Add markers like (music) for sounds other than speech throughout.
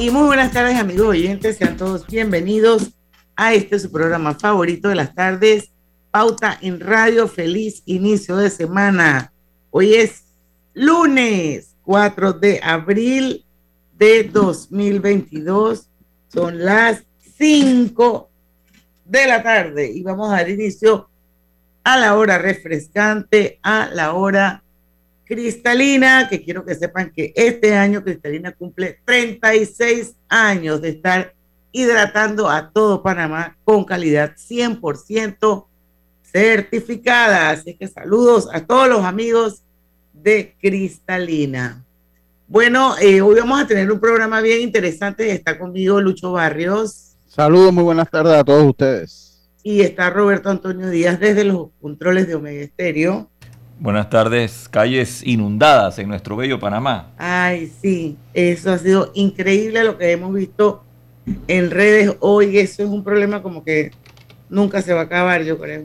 Y muy buenas tardes, amigos oyentes. Sean todos bienvenidos a este su programa favorito de las tardes, Pauta en Radio. Feliz inicio de semana. Hoy es lunes 4 de abril de 2022. Son las 5 de la tarde y vamos a dar inicio a la hora refrescante, a la hora Cristalina, que quiero que sepan que este año Cristalina cumple 36 años de estar hidratando a todo Panamá con calidad 100% certificada. Así que saludos a todos los amigos de Cristalina. Bueno, eh, hoy vamos a tener un programa bien interesante. Está conmigo Lucho Barrios. Saludos, muy buenas tardes a todos ustedes. Y está Roberto Antonio Díaz desde los controles de Omega Estéreo. Buenas tardes, calles inundadas en nuestro bello Panamá. Ay, sí, eso ha sido increíble lo que hemos visto en redes hoy. Eso es un problema como que nunca se va a acabar, yo creo.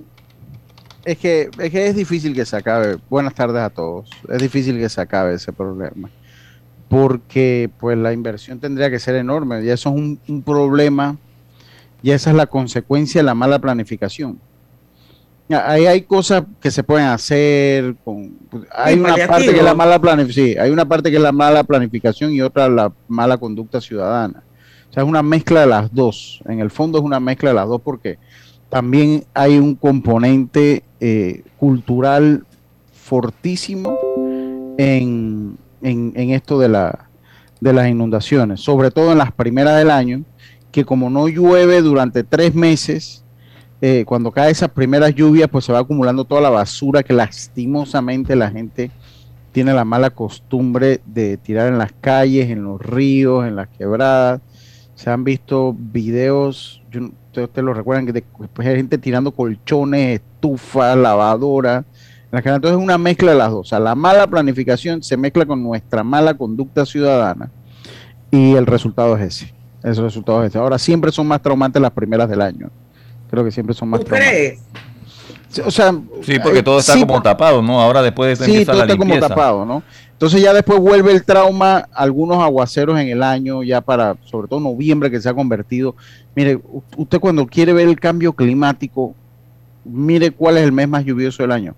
Es que, es que es difícil que se acabe. Buenas tardes a todos. Es difícil que se acabe ese problema. Porque pues la inversión tendría que ser enorme. Y eso es un, un problema. Y esa es la consecuencia de la mala planificación Ahí hay cosas que se pueden hacer. Con, hay una parte que es la mala planificación. hay una parte que es la mala planificación y otra la mala conducta ciudadana. O sea, es una mezcla de las dos. En el fondo es una mezcla de las dos porque también hay un componente eh, cultural fortísimo en, en, esto de, la, de las inundaciones, sobre todo en las primeras del año, que como no llueve durante tres meses, eh, cuando cae esas primeras lluvias, pues se va acumulando toda la basura que lastimosamente la gente tiene la mala costumbre de tirar en las calles, en los ríos, en las quebradas. Se han visto videos, ustedes lo recuerdan, que pues, hay gente tirando colchones, estufas, lavadoras. Entonces es una mezcla de las dos. O sea, la mala planificación se mezcla con nuestra mala conducta ciudadana y el resultado es ese. El resultado es ese. Ahora siempre son más traumantes las primeras del año creo que siempre son más ¿Tú crees? O sea, sí, porque todo está como tapado, ¿no? Ahora después de sí, todo está como tapado, ¿no? Entonces ya después vuelve el trauma, algunos aguaceros en el año, ya para, sobre todo noviembre que se ha convertido. Mire, usted cuando quiere ver el cambio climático, mire cuál es el mes más lluvioso del año.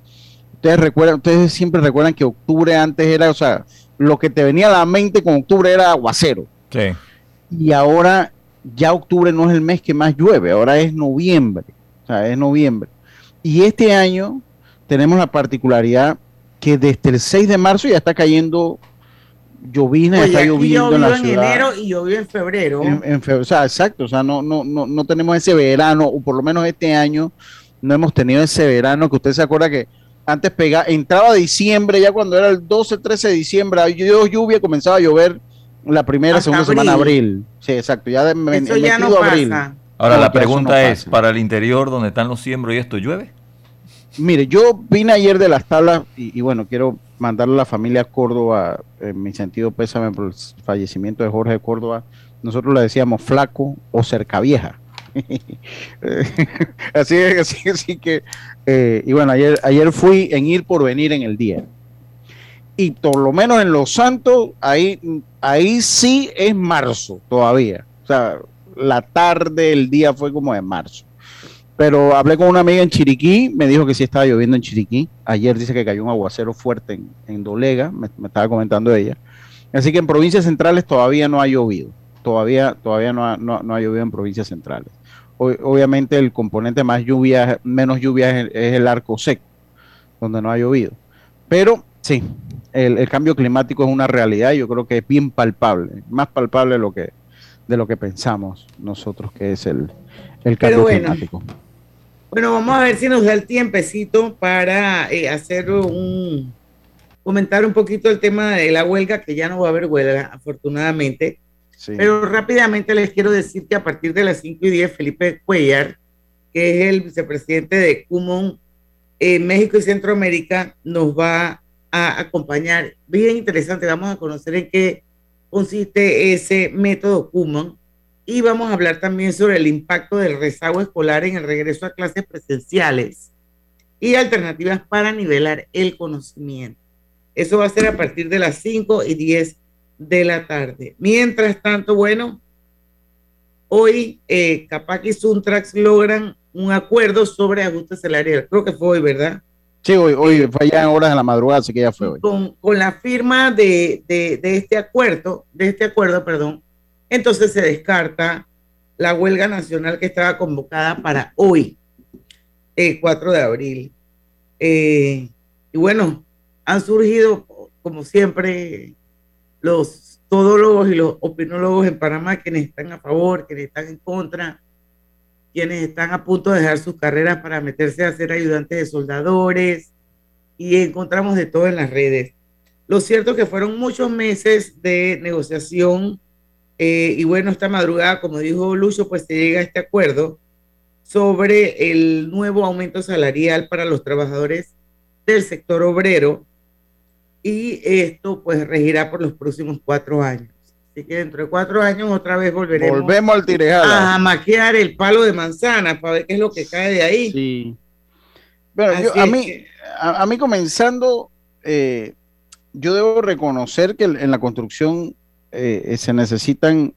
Ustedes recuerdan, ustedes siempre recuerdan que octubre antes era, o sea, lo que te venía a la mente con octubre era aguacero. Sí. Y ahora ya octubre no es el mes que más llueve, ahora es noviembre, o sea, es noviembre. Y este año tenemos la particularidad que desde el 6 de marzo ya está cayendo llovina, está lloviendo en la ciudad. en enero y llovió en febrero. En, febrero, o sea, exacto, o sea, no, no, no, no tenemos ese verano, o por lo menos este año no hemos tenido ese verano que usted se acuerda que antes pegaba, entraba diciembre, ya cuando era el 12, 13 de diciembre, lluvia, comenzaba a llover la primera, segunda semana de abril. Sí, exacto. Ya de Eso ya no abril. Ahora la pregunta es, ¿para el interior donde están los siembros y esto llueve? Mire, yo vine ayer de las tablas y, bueno, quiero mandarle a la familia Córdoba, en mi sentido pésame por el fallecimiento de Jorge Córdoba. Nosotros le decíamos flaco o cerca vieja. (laughs) así, así, así que, eh, y bueno, ayer, ayer fui en ir por venir en el día y por lo menos en Los Santos, ahí, ahí sí es marzo todavía. O sea, la tarde, el día fue como de marzo. Pero hablé con una amiga en Chiriquí, me dijo que sí estaba lloviendo en Chiriquí. Ayer dice que cayó un aguacero fuerte en, Dolega, me, estaba comentando ella. Así que en provincias centrales todavía no ha llovido. Todavía, todavía no, ha, no, ha llovido en provincias centrales. obviamente el componente más lluvia, menos lluvia es el arco seco, donde no ha llovido. Pero Sí, el, cambio climático es una realidad y yo creo que es bien palpable, más palpable de lo que, de lo que pensamos nosotros que es el, cambio climático. Bueno, vamos a ver si nos da el tiempecito para eh, hacer un comentar un poquito el tema de la huelga, que ya no va a haber huelga, afortunadamente. Pero rápidamente les quiero decir que a partir de las 5 y 10, Felipe Cuellar, que es el vicepresidente de Cumon en México y Centroamérica, nos va a acompañar. Bien interesante, vamos a conocer en qué consiste ese método Cumon y vamos a hablar también sobre el impacto del rezago escolar en el regreso a clases presenciales y alternativas para nivelar el conocimiento. Eso va a ser a partir de las 5 y 10 de la tarde. Mientras tanto, bueno, hoy eh, Capac y Suntrax logran un acuerdo sobre ajuste salarial. Creo que fue hoy, ¿verdad? Sí, hoy, hoy fue ya en horas de la madrugada, así que ya fue hoy. Con, con la firma de, de, de, este acuerdo, de este acuerdo, perdón, entonces se descarta la huelga nacional que estaba convocada para hoy, el 4 de abril. Eh, y bueno, han surgido, como siempre, los todólogos y los opinólogos en Panamá, quienes están a favor, quienes están en contra, quienes están a punto de dejar sus carreras para meterse a ser ayudantes de soldadores, y encontramos de todo en las redes. Lo cierto es que fueron muchos meses de negociación eh, y bueno, esta madrugada, como dijo Lucho, pues se llega a este acuerdo sobre el nuevo aumento salarial para los trabajadores del sector obrero y esto pues regirá por los próximos cuatro años. Así que dentro de cuatro años otra vez volveremos Volvemos al a maquiar el palo de manzana para ver qué es lo que cae de ahí. Sí. Bueno, a, mí, a, mí comenzando, eh, yo debo reconocer que en la construcción eh, eh, se necesitan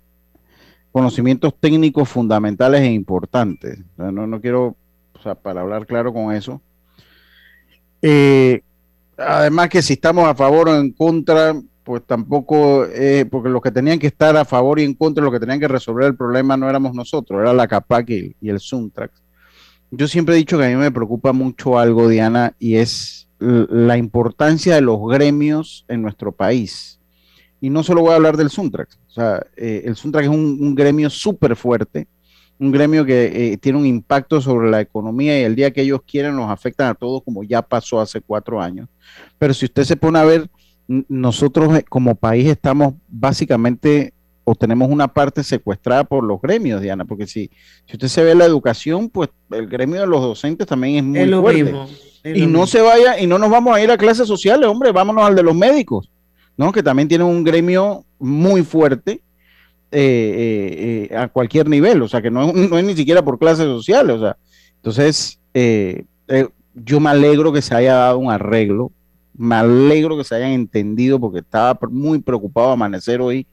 conocimientos técnicos fundamentales e importantes. No, no quiero, o sea, para hablar claro con eso. Eh, además que si estamos a favor o en contra, pues tampoco, porque los que tenían que estar a favor y en contra, los que tenían que resolver el problema no éramos nosotros, era la CAPAC y, y el Suntrax. Yo siempre he dicho que a mí me preocupa mucho algo, Diana, y es la importancia de los gremios en nuestro país y no solo voy a hablar del Suntrax. O sea, eh, el Suntrax es un, gremio súper fuerte, un gremio que eh, tiene un impacto sobre la economía y el día que ellos quieren nos afectan a todos como ya pasó hace cuatro años. Pero si usted se pone a ver, nosotros eh, como país estamos básicamente o tenemos una parte secuestrada por los gremios, Diana, porque si, si usted se ve la educación, pues el gremio de los docentes también es muy fuerte. y no se vaya, y no nos vamos a ir a clases sociales, hombre, vámonos al de los médicos ¿no? que también tiene un gremio muy fuerte eh, eh, eh, a cualquier nivel, o sea, que no, es ni siquiera por clases sociales, o sea, entonces yo me alegro que se haya dado un arreglo, me alegro que se hayan entendido porque estaba muy preocupado amanecer hoy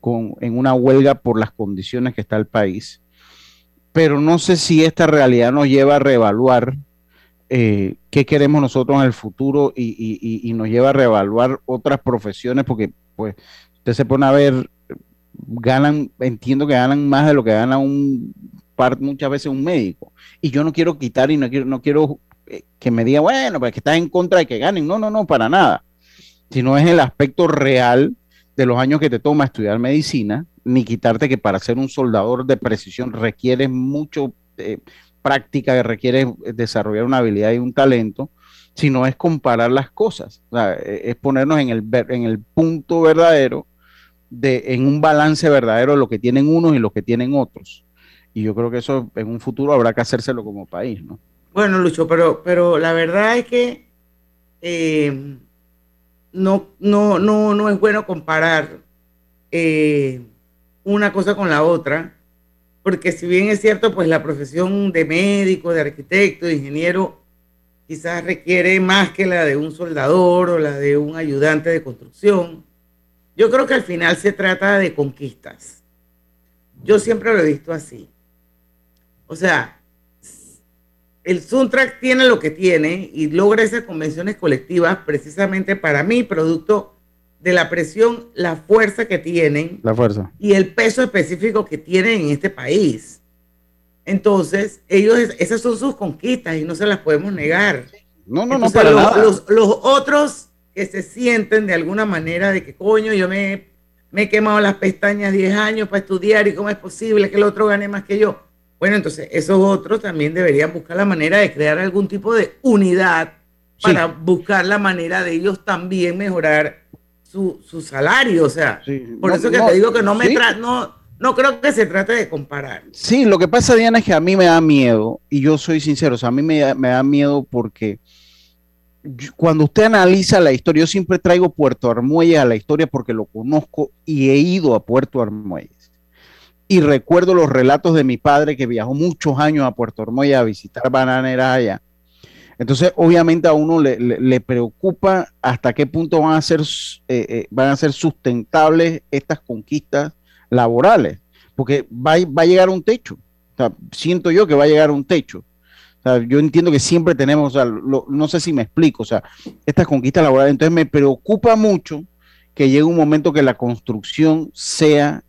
con, en una huelga por las condiciones que está el país, pero no sé si esta realidad nos lleva a reevaluar eh, qué queremos nosotros en el futuro y, nos lleva a reevaluar otras profesiones, porque pues usted se pone a ver, ganan, entiendo que ganan más de lo que gana un muchas veces un médico. Y yo no quiero quitar y no quiero, no quiero que me diga, bueno, pues que estás en contra de que ganen. No, no, no, para nada. Sino es el aspecto real de los años que te toma estudiar medicina, ni quitarte que para ser un soldador de precisión requiere mucho, eh, práctica que requiere desarrollar una habilidad y un talento, sino es comparar las cosas, e, es ponernos en el, en el punto verdadero, de, en un balance verdadero de lo que tienen unos y lo que tienen otros. Y yo creo que eso en un futuro habrá que hacérselo como país, ¿no? Bueno, Lucho, pero, pero la verdad es que eh, no, no, no, no es bueno comparar eh, una cosa con la otra porque si bien es cierto, pues la profesión de médico, de arquitecto, de ingeniero, quizás requiere más que la de un soldador o la de un ayudante de construcción. Yo creo que al final se trata de conquistas. Yo siempre lo he visto así. O sea, el Suntrack tiene lo que tiene y logra esas convenciones colectivas precisamente para mí, producto de la presión, la fuerza que tienen. La fuerza. Y el peso específico que tienen en este país. Entonces, ellos, esas son sus conquistas y no se las podemos negar. No, no, no, para los, nada. Los, otros que se sienten de alguna manera de que, coño, yo me, me he quemado las pestañas 10 años para estudiar y cómo es posible que el otro gane más que yo. Bueno, entonces esos otros también deberían buscar la manera de crear algún tipo de unidad para buscar la manera de ellos también mejorar su, salario. O sea, por eso que te digo que no me no, no creo que se trate de comparar. Sí, lo que pasa, Diana, es que a mí me da miedo, y yo soy sincero, o sea, a mí me, me da miedo porque cuando usted analiza la historia, yo siempre traigo Puerto Armuelles a la historia porque lo conozco y he ido a Puerto Armuelles. Y recuerdo los relatos de mi padre que viajó muchos años a Puerto Armuelles a visitar bananeras allá. Entonces, obviamente a uno le, preocupa hasta qué punto van a ser, eh, eh, van a ser sustentables estas conquistas laborales, porque va, va a llegar un techo. siento yo que va a llegar un techo yo entiendo que siempre tenemos, no sé si me explico, o sea, estas conquistas laborales, entonces me preocupa mucho que llegue un momento que la construcción sea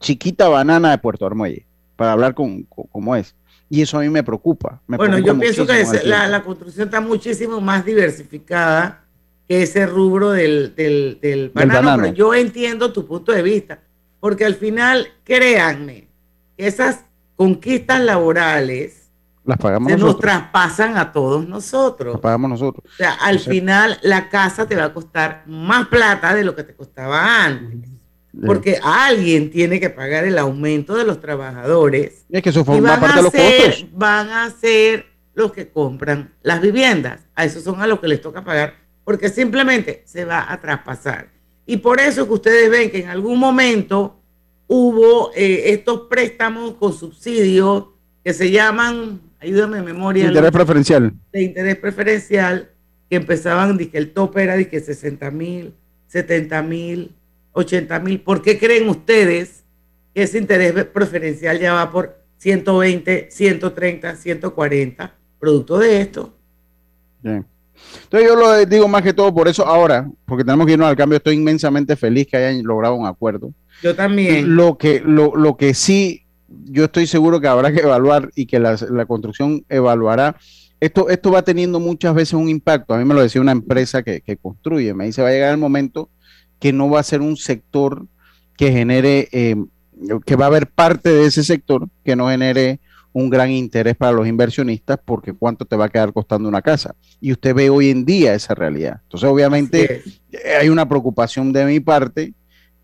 chiquita banana de Puerto Armuelle, para hablar con, cómo es. Y eso a mí me preocupa. bueno, yo pienso que la, construcción está muchísimo más diversificada que ese rubro del, del, banano, pero yo entiendo tu punto de vista, porque al final, créanme, esas conquistas laborales las pagamos se nos traspasan a todos nosotros. Las pagamos nosotros. O sea, al final la casa te va a costar más plata de lo que te costaba antes. Porque alguien tiene que pagar el aumento de los trabajadores. Y es que eso forma parte de los costos. Van a ser los que compran las viviendas. A esos son a los que les toca pagar. Porque simplemente se va a traspasar. Y por eso que ustedes ven que en algún momento hubo eh, estos préstamos con subsidios que se llaman ayúdame memoria. Interés preferencial. De interés preferencial, que empezaban, que el tope era de que 60 mil, 70 mil, 80 mil. ¿Por qué creen ustedes que ese interés preferencial ya va por 120, 130, 140? Producto de esto. Bien. Entonces yo lo digo más que todo por eso ahora, porque tenemos que irnos al cambio, estoy inmensamente feliz que hayan logrado un acuerdo. Yo también. Lo que, lo, lo que sí yo estoy seguro que habrá que evaluar y que la, construcción evaluará. Esto, esto va teniendo muchas veces un impacto. A mí me lo decía una empresa que, construye. Me dice, va a llegar el momento que no va a ser un sector que genere, eh, que va a haber parte de ese sector que no genere un gran interés para los inversionistas porque cuánto te va a quedar costando una casa. Y usted ve hoy en día esa realidad. Entonces, obviamente, hay una preocupación de mi parte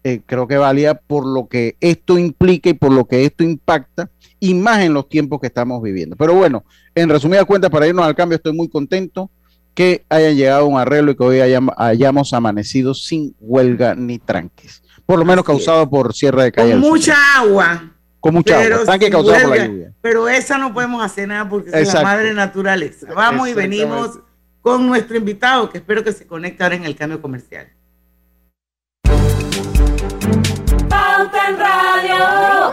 eh, creo que valía por lo que esto implica y por lo que esto impacta, y más en los tiempos que estamos viviendo. Pero bueno, en resumida cuenta, para irnos al cambio, estoy muy contento que hayan llegado a un arreglo y que hoy hayamos amanecido sin huelga ni tranques. Por lo menos causado por cierre de calle. Con mucha agua. Con mucha agua. Tranque causado por la lluvia. Pero esa no podemos hacer nada porque es la madre naturaleza. Vamos y venimos con nuestro invitado, que espero que se conecte ahora en el cambio comercial. Radio.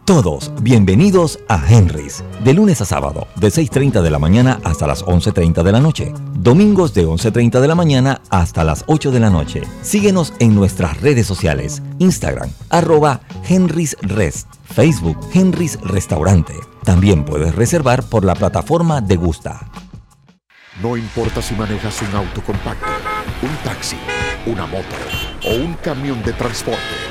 Todos bienvenidos a Henry's, de lunes a sábado, de 6.30 de la mañana hasta las 11.30 de la noche. Domingos de 11.30 de la mañana hasta las 8 de la noche. Síguenos en nuestras redes sociales, Instagram, arroba Henry's Rest, Facebook Henry's Restaurante. También puedes reservar por la plataforma de Gusta. No importa si manejas un auto compacto, un taxi, una moto o un camión de transporte.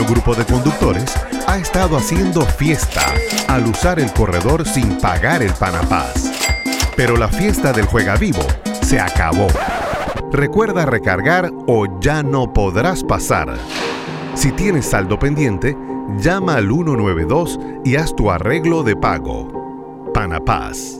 Pequeño grupo de conductores ha estado haciendo fiesta al usar el corredor sin pagar el Panapaz. Pero la fiesta del Juega Vivo se acabó. Recuerda recargar o ya no podrás pasar. Si tienes saldo pendiente, llama al 192 y haz tu arreglo de pago. Panapaz.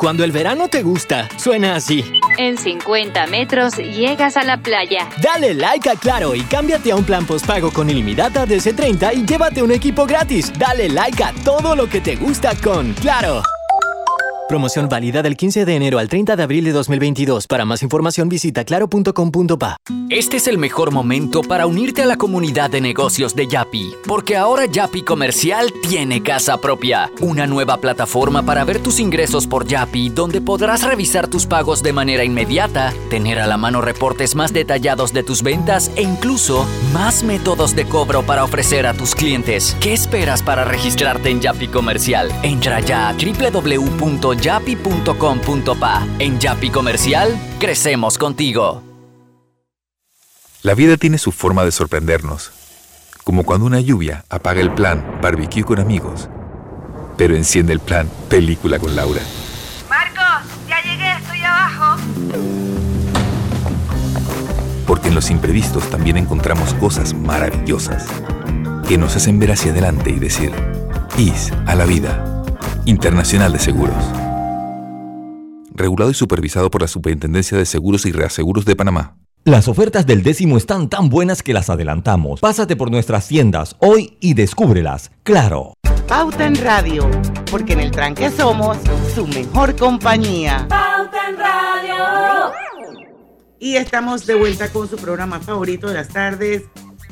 Cuando el verano te gusta, suena así. En 50 metros llegas a la playa. Dale like a Claro y cámbiate a un plan postpago con ilimitada de C30 y llévate un equipo gratis. Dale like a todo lo que te gusta con Claro. Promoción válida del 15 de enero al 30 de abril de 2022. Para más información visita claro.com.pa. Este es el mejor momento para unirte a la comunidad de negocios de Yapi, porque ahora Yapi Comercial tiene casa propia, una nueva plataforma para ver tus ingresos por Yapi, donde podrás revisar tus pagos de manera inmediata, tener a la mano reportes más detallados de tus ventas e incluso más métodos de cobro para ofrecer a tus clientes. ¿Qué esperas para registrarte en Yapi Comercial? Entra ya a www yapi.com.pa. En Yapi Comercial, crecemos contigo. La vida tiene su forma de sorprendernos, como cuando una lluvia apaga el plan barbecue con amigos, pero enciende el plan película con Laura. Marcos, ya llegué, estoy abajo. Porque en los imprevistos también encontramos cosas maravillosas que nos hacen ver hacia adelante y decir, IS a la vida. Internacional de Seguros. Regulado y supervisado por la Superintendencia de Seguros y Reaseguros de Panamá. Las ofertas del décimo están tan buenas que las adelantamos. Pásate por nuestras tiendas hoy y descúbrelas. Claro. Pauta en Radio, porque en el tranque somos su mejor compañía. Pauta en Radio. Y estamos de vuelta con su programa favorito de las tardes,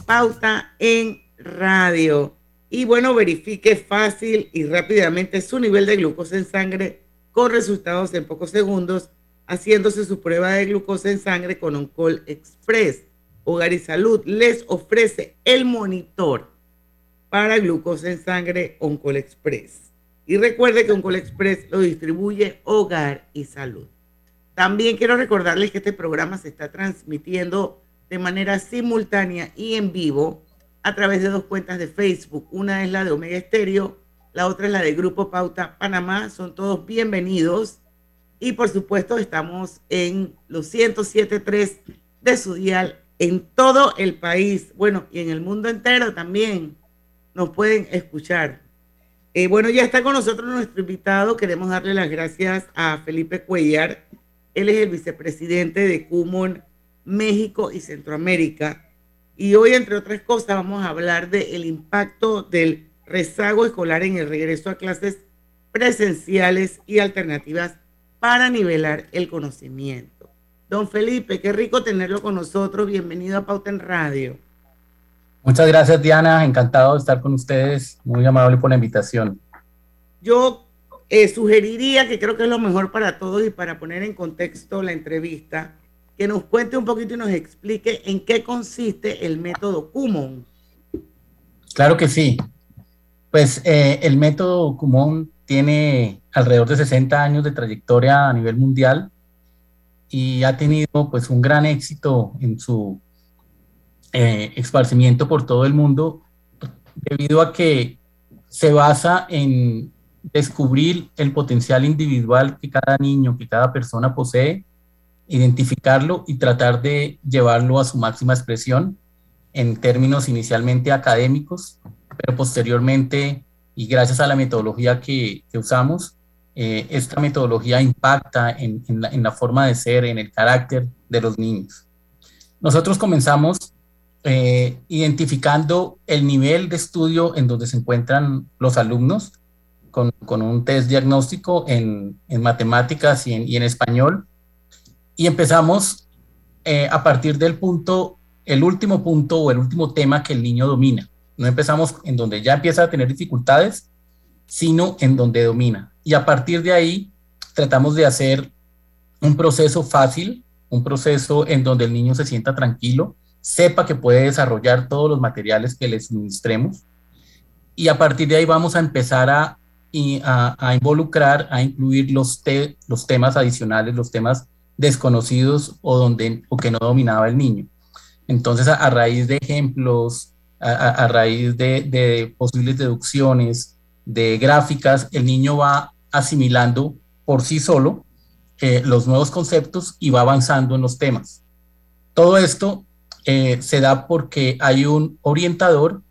Pauta en Radio. Y bueno, verifique fácil y rápidamente su nivel de glucosa en sangre con resultados en pocos segundos, haciéndose su prueba de glucosa en sangre con Oncol Express. Hogar y Salud les ofrece el monitor para glucosa en sangre Oncol Express. Y recuerde que Oncol Express lo distribuye Hogar y Salud. También quiero recordarles que este programa se está transmitiendo de manera simultánea y en vivo a través de dos cuentas de Facebook. Una es la de Omega Estéreo, la otra es la de Grupo Pauta Panamá. Son todos bienvenidos. Y por supuesto estamos en los 107.3 de su dial en todo el país, bueno, y en el mundo entero también nos pueden escuchar. Eh, bueno, ya está con nosotros nuestro invitado. Queremos darle las gracias a Felipe Cuellar. Él es el vicepresidente de CUMON México y Centroamérica y hoy, entre otras cosas, vamos a hablar del impacto del rezago escolar en el regreso a clases presenciales y alternativas para nivelar el conocimiento. Don Felipe, qué rico tenerlo con nosotros. Bienvenido a Pauta en Radio. Muchas gracias, Diana. Encantado de estar con ustedes. Muy amable por la invitación. Yo eh, sugeriría, que creo que es lo mejor para todos y para poner en contexto la entrevista, que nos cuente un poquito y nos explique en qué consiste el método Kumon. Claro que sí. Pues eh, el método Kumon tiene alrededor de 60 años de trayectoria a nivel mundial y ha tenido pues un gran éxito en su eh, esparcimiento por todo el mundo debido a que se basa en descubrir el potencial individual que cada niño, que cada persona posee, identificarlo y tratar de llevarlo a su máxima expresión en términos inicialmente académicos, pero posteriormente, y gracias a la metodología que, usamos, eh, esta metodología impacta en, la, forma de ser, en el carácter de los niños. Nosotros comenzamos eh, identificando el nivel de estudio en donde se encuentran los alumnos con, un test diagnóstico en, matemáticas y en, y en, español. Y empezamos eh, a partir del punto, el último punto o el último tema que el niño domina. No empezamos en donde ya empieza a tener dificultades, sino en donde domina. Y a partir de ahí tratamos de hacer un proceso fácil, un proceso en donde el niño se sienta tranquilo, sepa que puede desarrollar todos los materiales que le suministremos. Y a partir de ahí vamos a empezar a, involucrar, a incluir los, los temas adicionales, los temas desconocidos o, donde, o que no dominaba el niño. Entonces, a, raíz de ejemplos, a, raíz de, posibles deducciones, de gráficas, el niño va asimilando por sí solo eh, los nuevos conceptos y va avanzando en los temas. Todo esto eh, se da porque hay un orientador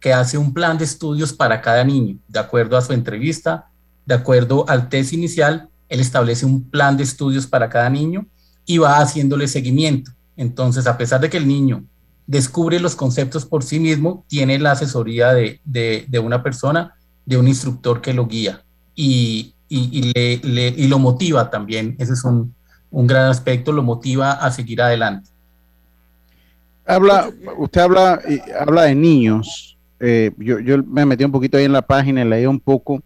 que hace un plan de estudios para cada niño, de acuerdo a su entrevista, de acuerdo al test inicial, él establece un plan de estudios para cada niño y va haciéndole seguimiento. Entonces, a pesar de que el niño descubre los conceptos por sí mismo, tiene la asesoría de, de, una persona, de un instructor que lo guía y, y, le, y lo motiva también. Ese es un, un gran aspecto, lo motiva a seguir adelante. Habla, usted habla, habla de niños. Eh, yo, yo me metí un poquito ahí en la página, leí un poco,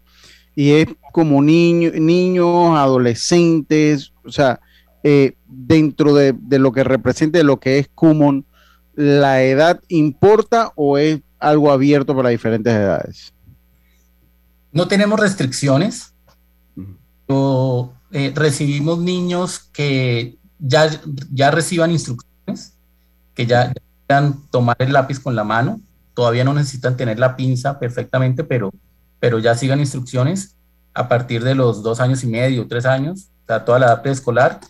y es como niños, niños, adolescentes, o sea, eh, dentro de, lo que representa lo que es Kumon, ¿la edad importa o es algo abierto para diferentes edades? No tenemos restricciones. Eh, recibimos niños que ya, ya reciban instrucciones que ya puedan tomar el lápiz con la mano, todavía no necesitan tener la pinza perfectamente, pero, pero ya sigan instrucciones a partir de los dos años y medio, tres años, o toda la edad preescolar.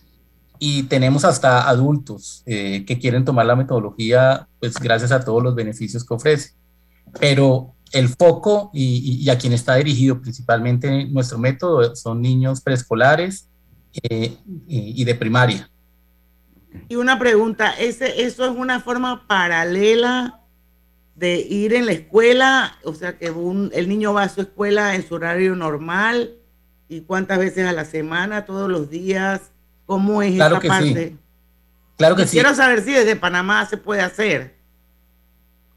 Y tenemos hasta adultos eh, que quieren tomar la metodología, pues gracias a todos los beneficios que ofrece. Pero el foco y, a quien está dirigido principalmente nuestro método son niños preescolares eh, y de primaria. Y una pregunta, ¿ese, ¿eso es una forma paralela de ir en la escuela? O sea, que el niño va a su escuela en su horario normal y cuántas veces a la semana, todos los días, ¿cómo es claro esa que parte? Sí. Claro que sí. Quiero saber si desde Panamá se puede hacer.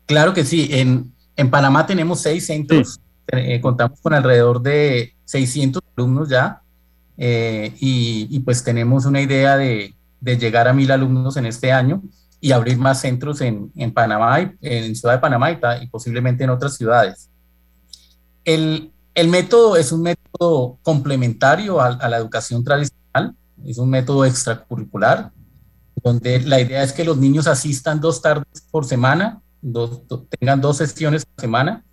Claro que sí. En, en Panamá tenemos seis centros. Eh, contamos con alrededor de 600 alumnos ya. Eh, y, y, pues tenemos una idea de, de llegar a mil alumnos en este año y abrir más centros en, en Panamá, y, en Ciudad de Panamá y, posiblemente en otras ciudades. El, el, método es un método complementario a, a, la educación tradicional, es un método extracurricular, donde la idea es que los niños asistan dos tardes por semana, tengan dos sesiones por semana.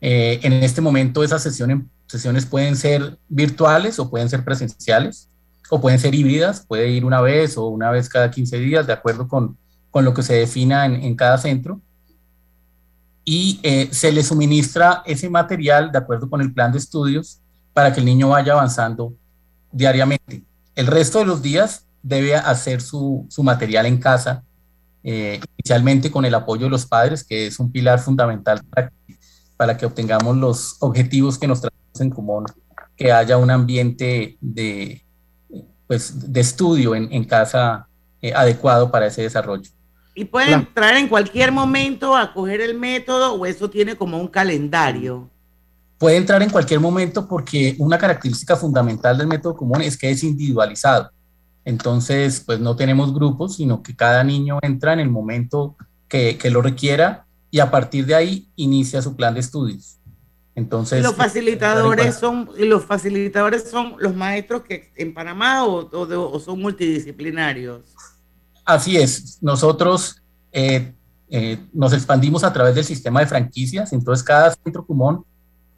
Eh, en este momento esas sesiones, sesiones pueden ser virtuales o pueden ser presenciales o pueden ser híbridas, puede ir una vez o una vez cada 15 días, de acuerdo con, con lo que se defina en, en cada centro. Y eh, se le suministra ese material de acuerdo con el plan de estudios para que el niño vaya avanzando diariamente. El resto de los días debe hacer su, su material en casa, eh, inicialmente con el apoyo de los padres, que es un pilar fundamental para que, para que obtengamos los objetivos que nos trazamos en común que haya un ambiente de, pues, de estudio en, casa eh, adecuado para ese desarrollo. ¿Y pueden entrar en cualquier momento a coger el método o eso tiene como un calendario? Puede entrar en cualquier momento porque una característica fundamental del método común es que es individualizado. Entonces, pues no tenemos grupos, sino que cada niño entra en el momento que, que lo requiera y a partir de ahí inicia su plan de estudios. Entonces, los facilitadores son los facilitadores son los maestros que en Panamá o, o son multidisciplinarios. Así es, nosotros eh, eh, nos expandimos a través del sistema de franquicias, entonces cada centro común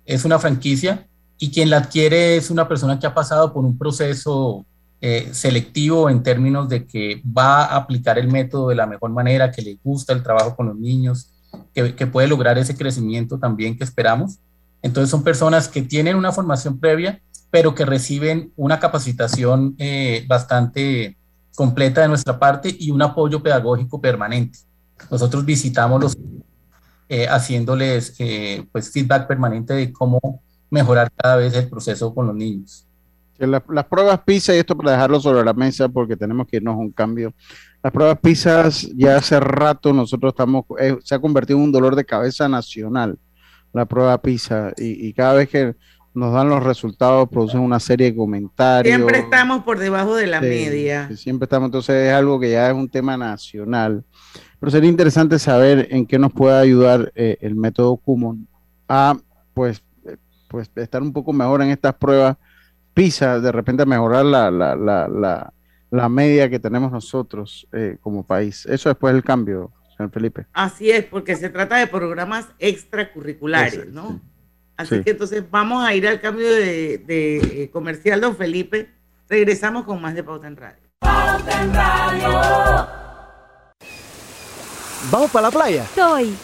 es una franquicia y quien la adquiere es una persona que ha pasado por un proceso eh, selectivo en términos de que va a aplicar el método de la mejor manera, que le gusta el trabajo con los niños, que, que puede lograr ese crecimiento también que esperamos. Entonces son personas que tienen una formación previa, pero que reciben una capacitación bastante completa de nuestra parte y un apoyo pedagógico permanente. Nosotros visitamos los eh, haciéndoles eh, pues feedback permanente de cómo mejorar cada vez el proceso con los niños. las pruebas PISA, y esto para dejarlo sobre la mesa porque tenemos que irnos a un cambio. Las pruebas PISA ya hace rato nosotros estamos, eh, se ha convertido en un dolor de cabeza nacional, la prueba PISA, y, y cada vez que nos dan los resultados, producen una serie de comentarios. Siempre estamos por debajo de la media. Siempre estamos, entonces es algo que ya es un tema nacional. Pero sería interesante saber en qué nos puede ayudar eh, el método Kumon a pues, eh, pues estar un poco mejor en estas pruebas PISA, de repente mejorar la, la, la, la, media que tenemos nosotros eh, como país. Eso después del cambio, señor Felipe. Así es, porque se trata de programas extracurriculares, ¿no? Así que entonces vamos a ir al cambio de, eh, comercial, don Felipe. Regresamos con más de Pauta en Radio. Pauta en Radio. ¿Vamos para la playa? Soy.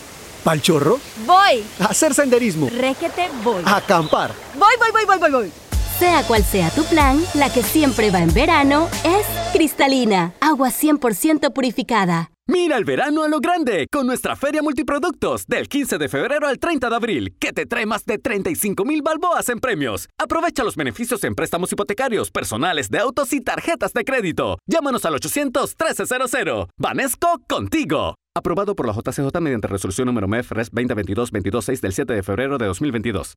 ¿Pal chorro? Voy. A hacer senderismo. Réquete, voy. A acampar. Voy, voy, voy, voy, voy, voy. Sea cual sea tu plan, la que siempre va en verano es cristalina, agua 100% purificada. Mira el verano a lo grande con nuestra Feria Multiproductos del 15 de febrero al 30 de abril, que te trae más de 35 mil balboas en premios. Aprovecha los beneficios en préstamos hipotecarios, personales de autos y tarjetas de crédito. Llámanos al 800-1300. Vanesco contigo. Aprobado por la JCJ mediante resolución número MEF RES 2022-226 del 7 de febrero de 2022.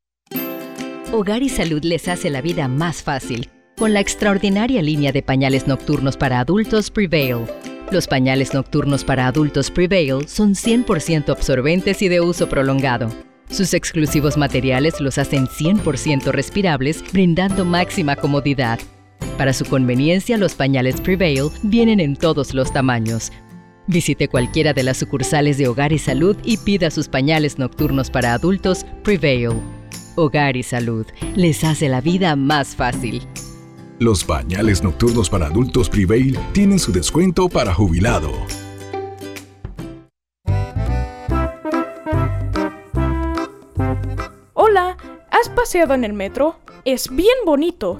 Hogar y Salud les hace la vida más fácil con la extraordinaria línea de pañales nocturnos para adultos Prevail los pañales nocturnos para adultos Prevail son 100% absorbentes y de uso prolongado. Sus exclusivos materiales los hacen 100% respirables, brindando máxima comodidad. Para su conveniencia, los pañales Prevail vienen en todos los tamaños. Visite cualquiera de las sucursales de Hogar y Salud y pida sus pañales nocturnos para adultos Prevail. Hogar y Salud les hace la vida más fácil. Los bañales nocturnos para adultos Prevail tienen su descuento para jubilado. Hola, ¿has paseado en el metro? Es bien bonito,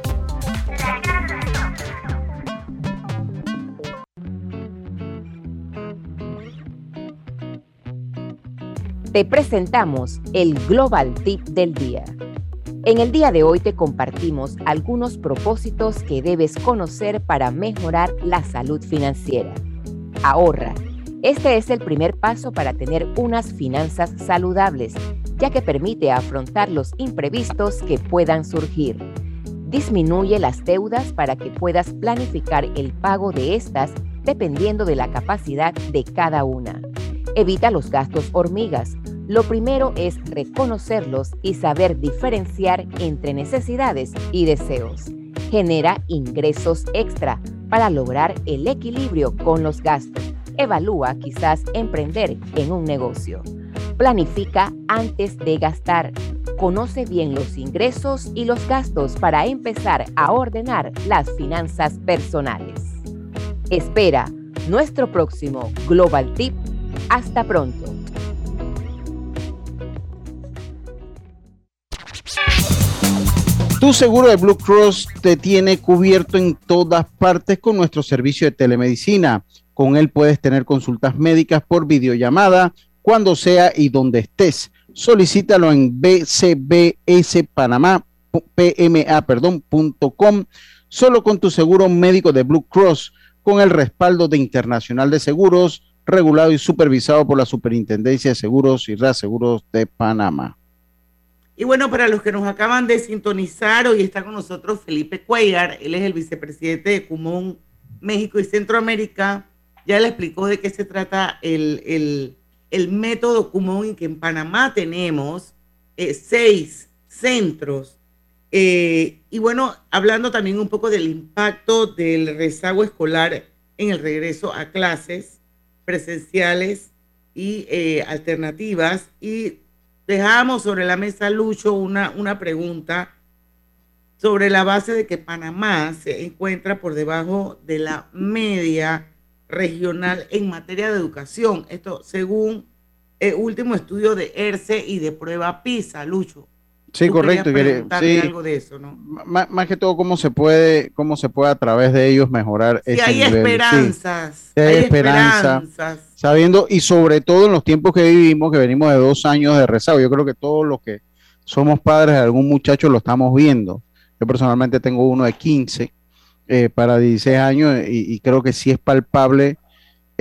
te presentamos el Global Tip del Día. En el día de hoy te compartimos algunos propósitos que debes conocer para mejorar la salud financiera. Ahorra. Este es el primer paso para tener unas finanzas saludables, ya que permite afrontar los imprevistos que puedan surgir. Disminuye las deudas para que puedas planificar el pago de estas dependiendo de la capacidad de cada una. Evita los gastos hormigas. Lo primero es reconocerlos y saber diferenciar entre necesidades y deseos. Genera ingresos extra para lograr el equilibrio con los gastos. Evalúa quizás emprender en un negocio. Planifica antes de gastar. Conoce bien los ingresos y los gastos para empezar a ordenar las finanzas personales. Espera nuestro próximo Global Tip hasta pronto. Tu seguro de Blue Cross te tiene cubierto en todas partes con nuestro servicio de telemedicina. Con él puedes tener consultas médicas por videollamada cuando sea y donde estés. Solicítalo en perdón, solo con tu seguro médico de Blue Cross, con el respaldo de Internacional de Seguros, regulado y supervisado por la Superintendencia de Seguros y Reaseguros de Panamá. Y bueno, para los que nos acaban de sintonizar, hoy está con nosotros Felipe Cuellar, él es el vicepresidente de Cumón México y Centroamérica. Ya le explicó de qué se trata el, método Cumón y que en Panamá tenemos eh, seis centros. Eh, y bueno, hablando también un poco del impacto del rezago escolar en el regreso a clases presenciales y eh, alternativas. Y dejamos sobre la mesa, Lucho, una, una pregunta sobre la base de que Panamá se encuentra por debajo de la media regional en materia de educación. Esto según el último estudio de ERCE y de prueba PISA, Lucho. Sí, correcto. Sí, algo de eso, ¿no? Más, que todo, cómo se puede, cómo se puede a través de ellos mejorar sí, hay Esperanzas, hay, esperanzas. Sabiendo, y sobre todo en los tiempos que vivimos, que venimos de dos años de rezago, yo creo que todos los que somos padres de algún muchacho lo estamos viendo. Yo personalmente tengo uno de 15 eh, para 16 años y, y creo que sí es palpable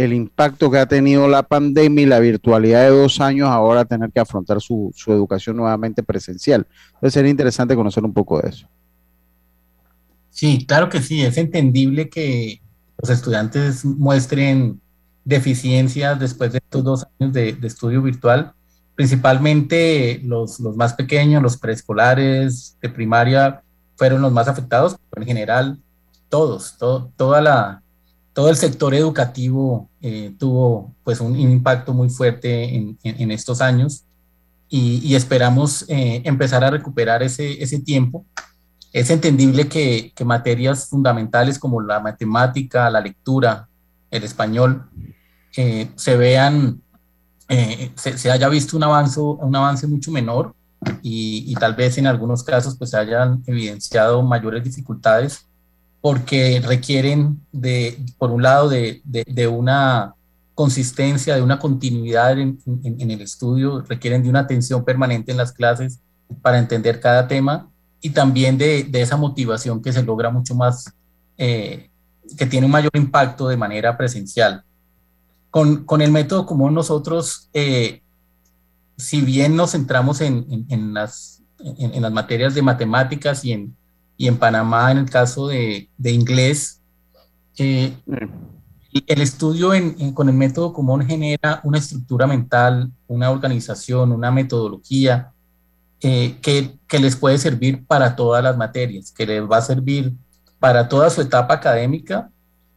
el impacto que ha tenido la pandemia y la virtualidad de dos años, ahora tener que afrontar su, educación nuevamente presencial. Entonces sería interesante conocer un poco de eso. Sí, claro que sí, es entendible que los estudiantes muestren deficiencias después de estos dos años de, estudio virtual, principalmente los, más pequeños, los preescolares de primaria fueron los más afectados, pero en general todos, toda la, todo el sector educativo eh, tuvo pues un, impacto muy fuerte en, estos años y, esperamos eh, empezar a recuperar ese, tiempo. Es entendible que, materias fundamentales como la matemática, la lectura, el español, eh, se vean, se, haya visto un avance, mucho menor y, tal vez en algunos casos pues se hayan evidenciado mayores dificultades porque requieren de, por un lado, de, una consistencia, de una continuidad en, el estudio, requieren de una atención permanente en las clases para entender cada tema y también de, esa motivación que se logra mucho más, eh, que tiene un mayor impacto de manera presencial. Con, el método común nosotros, eh, si bien nos centramos en, las, en, las materias de matemáticas y en, y en Panamá, en el caso de, inglés, eh, el estudio con el método común genera una estructura mental, una organización, una metodología eh, que, que, les puede servir para todas las materias, que les va a servir para toda su etapa académica,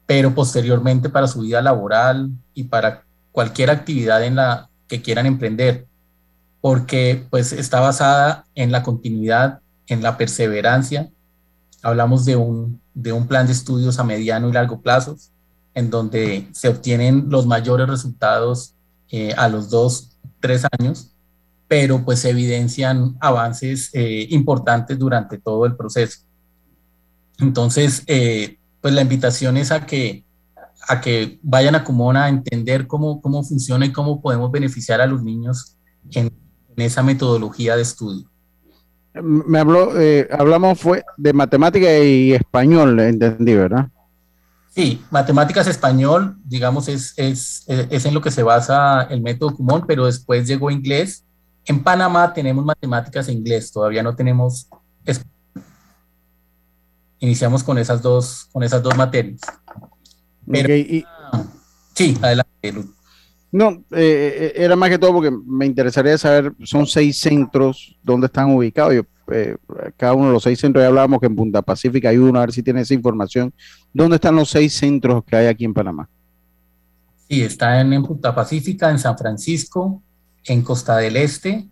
pero posteriormente para su vida laboral y para cualquier actividad en la que quieran emprender, porque pues está basada en la continuidad, en la perseverancia. Hablamos de un, de un plan de estudios a mediano y largo plazo, en donde se obtienen los mayores resultados eh, a los dos, tres años, pero pues se evidencian avances eh, importantes durante todo el proceso. Entonces, eh, pues la invitación es a que, a que vayan a Comuna a entender cómo, cómo funciona y cómo podemos beneficiar a los niños en esa metodología de estudio. Me habló, hablamos fue de matemática y español, entendí, ¿verdad? Sí, matemáticas español, digamos, es, es, es, en lo que se basa el método común, pero después llegó inglés. En Panamá tenemos matemáticas e inglés, todavía no tenemos Iniciamos con esas dos, con esas dos materias. sí, adelante, No, eh, eh, era más que todo porque me interesaría saber, son seis centros, ¿dónde están ubicados? Yo eh, cada uno de los seis centros, ya hablábamos que en Punta Pacífica hay uno, a ver si tiene esa información. ¿Dónde están los seis centros que hay aquí en Panamá? Sí, están en Punta Pacífica, en San Francisco, en Costa del Este,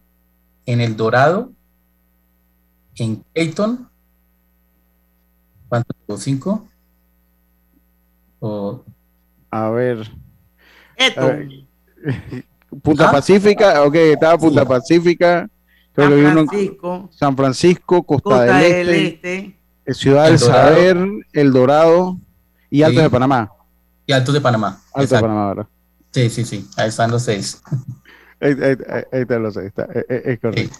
en El Dorado, en Clayton. ¿Cuántos? ¿Cinco? A ver. Punta ¿Ah? Pacífica, ok, estaba Punta Pacífica. San Francisco, San Francisco, Costa, del, este, este, Ciudad del Saber, El Dorado y Altos de Panamá. Y Altos de Panamá. Altos de Panamá, ¿verdad? Sí, sí, sí, ahí están los seis. (laughs) ahí, están los seis, es, correcto.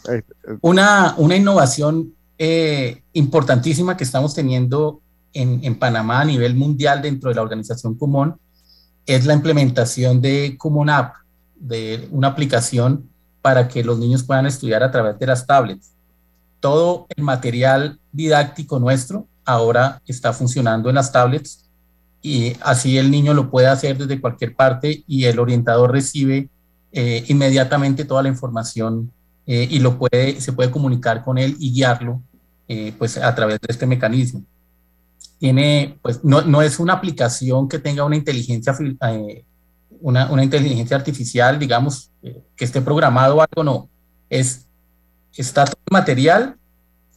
Una, una innovación eh, importantísima que estamos teniendo en, en, Panamá a nivel mundial dentro de la organización Común es la implementación de Común App, de una aplicación para que los niños puedan estudiar a través de las tablets. Todo el material didáctico nuestro ahora está funcionando en las tablets y así el niño lo puede hacer desde cualquier parte y el orientador recibe eh, inmediatamente toda la información eh, y lo puede, se puede comunicar con él y guiarlo eh, pues a través de este mecanismo. Tiene, pues no, no, es una aplicación que tenga una inteligencia una, una inteligencia artificial, digamos, eh, que esté programado o algo, no. Es, está todo el material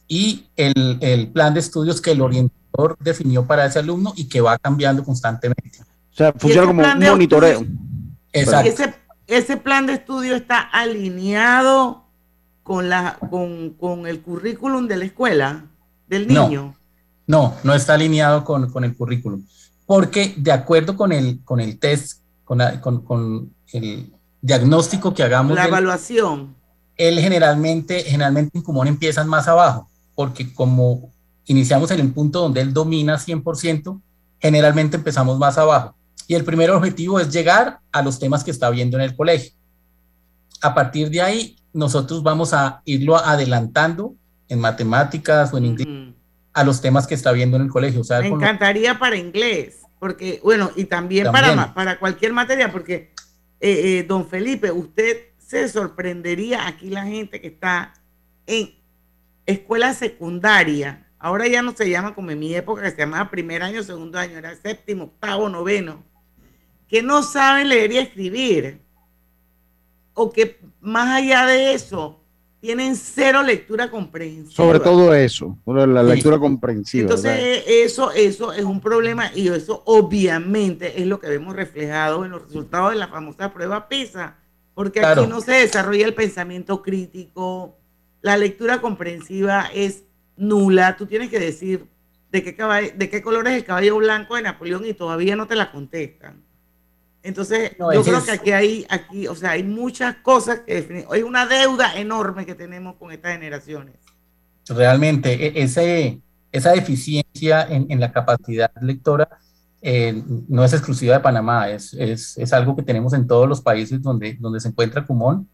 y el, el, plan de estudios que el orientador definió para ese alumno y que va cambiando constantemente. O sea, funciona como un monitoreo. Exacto. Ese, ese, plan de estudio está alineado con, la, con, con, el currículum de la escuela, del niño. No, no, no está alineado con, con el currículum. Porque de acuerdo con el, con el test con, con, el diagnóstico que hagamos. La evaluación. Él generalmente, generalmente en común empiezan más abajo, porque como iniciamos en el punto donde él domina 100%, generalmente empezamos más abajo. Y el primer objetivo es llegar a los temas que está viendo en el colegio. A partir de ahí, nosotros vamos a irlo adelantando en matemáticas o en inglés a los temas que está viendo en el colegio. Me encantaría para inglés porque, bueno, y también, Para, para cualquier materia, porque, eh, eh, don Felipe, usted se sorprendería aquí la gente que está en escuela secundaria, ahora ya no se llama como en mi época, que se llamaba primer año, segundo año, era séptimo, octavo, noveno, que no saben leer y escribir, o que más allá de eso, tienen cero lectura comprensiva. Sobre todo eso, la lectura comprensiva. Entonces, eso, eso es un problema y eso obviamente es lo que vemos reflejado en los resultados de la famosa prueba PISA, porque aquí no se desarrolla el pensamiento crítico, la lectura comprensiva es nula, tú tienes que decir de qué, de qué color es el caballo blanco de Napoleón y todavía no te la contestan. Entonces, yo creo que aquí hay, aquí, o sea, hay muchas cosas que hay una deuda enorme que tenemos con estas generaciones. Realmente, e, ese, esa deficiencia en, en la capacidad lectora eh, no es exclusiva de Panamá, es, es, es, algo que tenemos en todos los países donde, donde se encuentra común.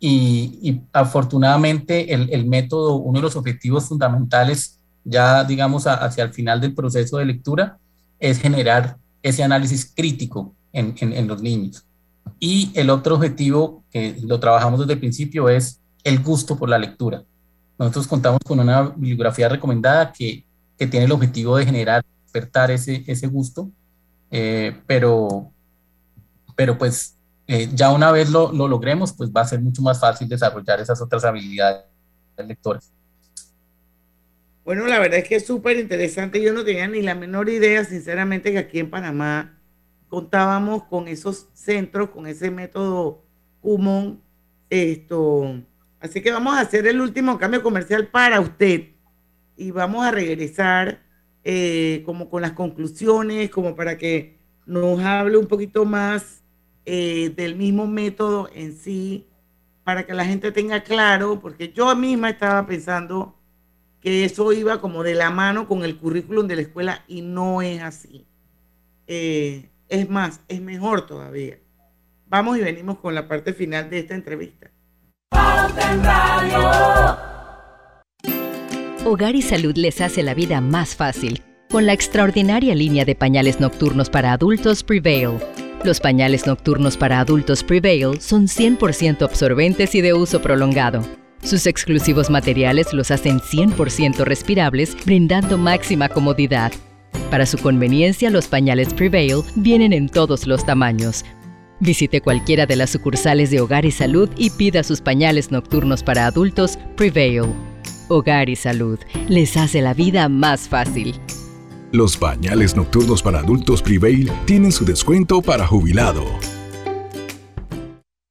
Y, y afortunadamente el, el, método, uno de los objetivos fundamentales, ya digamos hacia el final del proceso de lectura, es generar ese análisis crítico en, en, los niños. Y el otro objetivo que lo trabajamos desde el principio es el gusto por la lectura. Nosotros contamos con una bibliografía recomendada que, que tiene el objetivo de generar, despertar ese, ese gusto, eh, pero, pero pues eh, ya una vez lo, lo, logremos, pues va a ser mucho más fácil desarrollar esas otras habilidades lectores. Bueno, la verdad es que es súper interesante. Yo no tenía ni la menor idea, sinceramente, que aquí en Panamá contábamos con esos centros, con ese método común. Esto. Así que vamos a hacer el último cambio comercial para usted y vamos a regresar eh, como con las conclusiones, como para que nos hable un poquito más eh, del mismo método en sí, para que la gente tenga claro, porque yo misma estaba pensando que eso iba como de la mano con el currículum de la escuela y no es así. Eh, es más, es mejor todavía. Vamos y venimos con la parte final de esta entrevista. Hogar y Salud les hace la vida más fácil con la extraordinaria línea de pañales nocturnos para adultos Prevail. Los pañales nocturnos para adultos Prevail son 100% absorbentes y de uso prolongado sus exclusivos materiales los hacen 100% respirables, brindando máxima comodidad. Para su conveniencia, los pañales Prevail vienen en todos los tamaños. Visite cualquiera de las sucursales de Hogar y Salud y pida sus pañales nocturnos para adultos Prevail. Hogar y Salud les hace la vida más fácil. Los pañales nocturnos para adultos Prevail tienen su descuento para jubilado.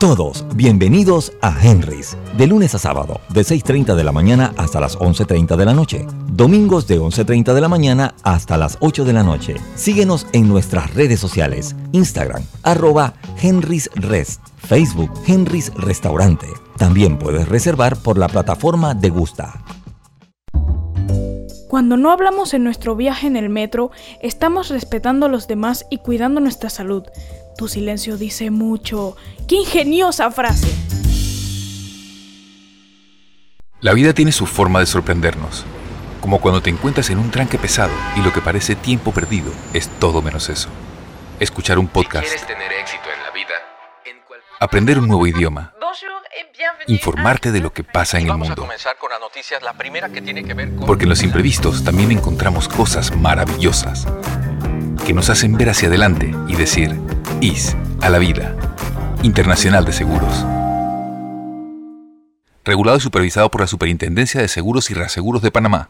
Todos bienvenidos a Henry's, de lunes a sábado, de 6.30 de la mañana hasta las 11.30 de la noche. Domingos de 11.30 de la mañana hasta las 8 de la noche. Síguenos en nuestras redes sociales, Instagram, arroba Henry's Rest, Facebook Henry's Restaurante. También puedes reservar por la plataforma de Gusta. Cuando no hablamos en nuestro viaje en el metro, estamos respetando a los demás y cuidando nuestra salud. Tu silencio dice mucho. ¡Qué ingeniosa frase! La vida tiene su forma de sorprendernos, como cuando te encuentras en un tranque pesado y lo que parece tiempo perdido es todo menos eso. Escuchar un podcast. tener éxito en la vida, aprender un nuevo idioma, informarte de lo que pasa en el mundo. Porque en los imprevistos también encontramos cosas maravillosas que nos hacen ver hacia adelante y decir, IS, a la vida. Internacional de Seguros. Regulado y supervisado por la Superintendencia de Seguros y Reaseguros de Panamá.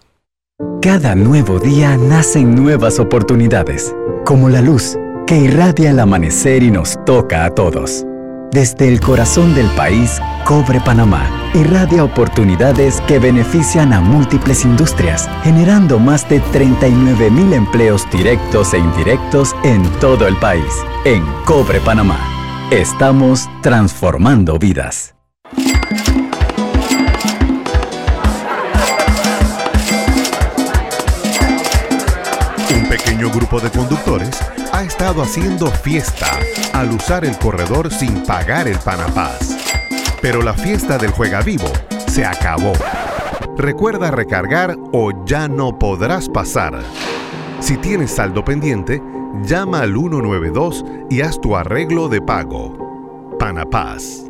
Cada nuevo día nacen nuevas oportunidades, como la luz que irradia el amanecer y nos toca a todos. Desde el corazón del país, Cobre Panamá irradia oportunidades que benefician a múltiples industrias, generando más de 39 mil empleos directos e indirectos en todo el país. En Cobre Panamá, estamos transformando vidas. Un pequeño grupo de conductores ha estado haciendo fiesta al usar el corredor sin pagar el Panapaz. Pero la fiesta del Juega Vivo se acabó. Recuerda recargar o ya no podrás pasar. Si tienes saldo pendiente, llama al 192 y haz tu arreglo de pago. Panapaz.